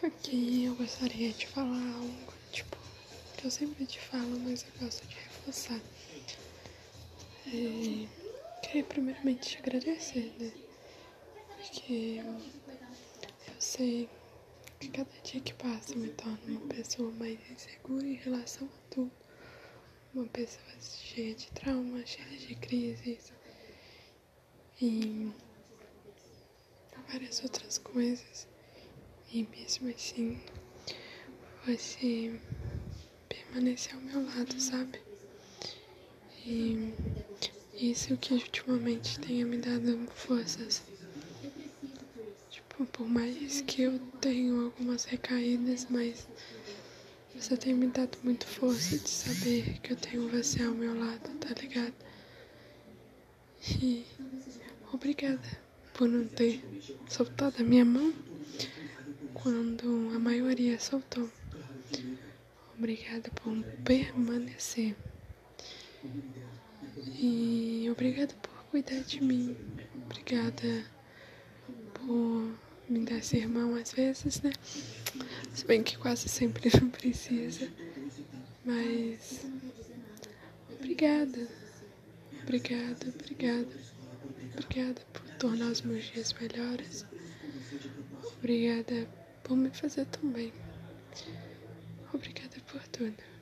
Aqui eu gostaria de falar algo, tipo, que eu sempre te falo, mas eu gosto de reforçar. É, queria primeiramente te agradecer, né? Porque eu sei que cada dia que passa me torna uma pessoa mais insegura em relação a tudo. Uma pessoa cheia de traumas, cheia de crises e várias outras coisas. E mesmo assim, você permaneceu ao meu lado, sabe? E isso que ultimamente tenha me dado forças. Tipo, por mais que eu tenha algumas recaídas, mas você tem me dado muito força de saber que eu tenho você ao meu lado, tá ligado? E obrigada por não ter soltado a minha mão quando a maioria soltou. Obrigada por permanecer. E obrigada por cuidar de mim. Obrigada por me dar esse irmão às vezes, né? Se bem que quase sempre não precisa. Mas obrigada. Obrigada, obrigada. Obrigada por tornar os meus dias melhores. Obrigada por me fazer tão bem. Obrigada por tudo.